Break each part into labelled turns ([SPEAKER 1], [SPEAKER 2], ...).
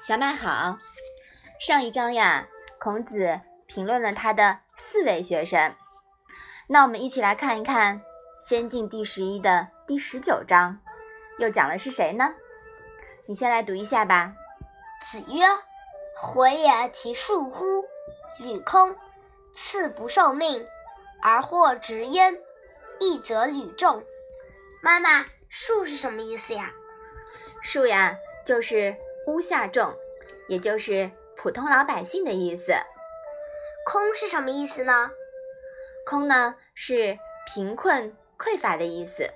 [SPEAKER 1] 小麦好，上一章呀，孔子评论了他的四位学生。那我们一起来看一看《先进》第十一的第十九章，又讲的是谁呢？你先来读一下吧。
[SPEAKER 2] 子曰：“回也其恕乎！履空，次不受命，而获直焉，义则履众。”妈妈，恕是什么意思呀？
[SPEAKER 1] 恕呀，就是屋下众，也就是普通老百姓的意思。
[SPEAKER 2] 空是什么意思呢？
[SPEAKER 1] 空呢是贫困匮乏的意思。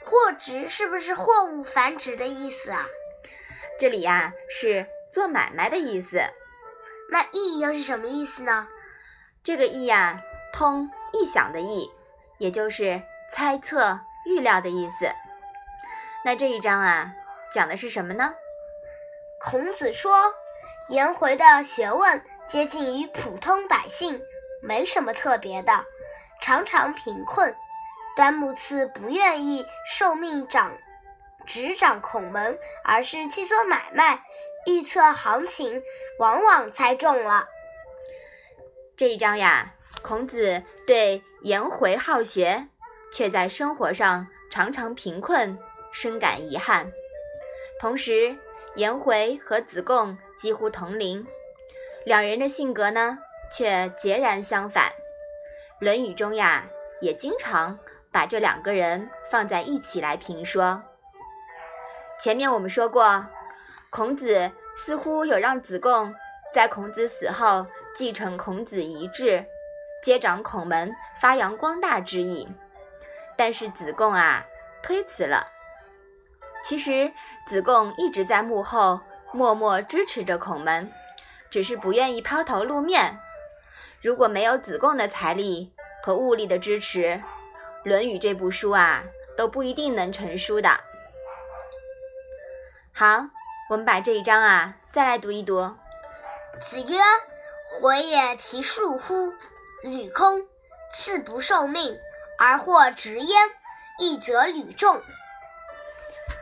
[SPEAKER 2] 货值是不是货物繁殖的意思啊？
[SPEAKER 1] 这里呀是做买卖的意思。
[SPEAKER 2] 那意又是什么意思呢？
[SPEAKER 1] 这个意呀，通臆想的意，也就是猜测、预料的意思。那这一章啊。讲的是什么呢？
[SPEAKER 2] 孔子说，颜回的学问接近于普通百姓，没什么特别的，常常贫困。端木赐不愿意受命掌执掌孔门，而是去做买卖，预测行情，往往猜中了。
[SPEAKER 1] 这一章呀，孔子对颜回好学，却在生活上常常贫困，深感遗憾。同时，颜回和子贡几乎同龄，两人的性格呢却截然相反。《论语》中呀，也经常把这两个人放在一起来评说。前面我们说过，孔子似乎有让子贡在孔子死后继承孔子遗志，接掌孔门，发扬光大之意，但是子贡啊推辞了。其实子贡一直在幕后默默支持着孔门，只是不愿意抛头露面。如果没有子贡的财力和物力的支持，《论语》这部书啊都不一定能成书的。好，我们把这一章啊再来读一读。
[SPEAKER 2] 子曰：“回也其恕乎！履空，次不受命，而获直焉，义则履众。”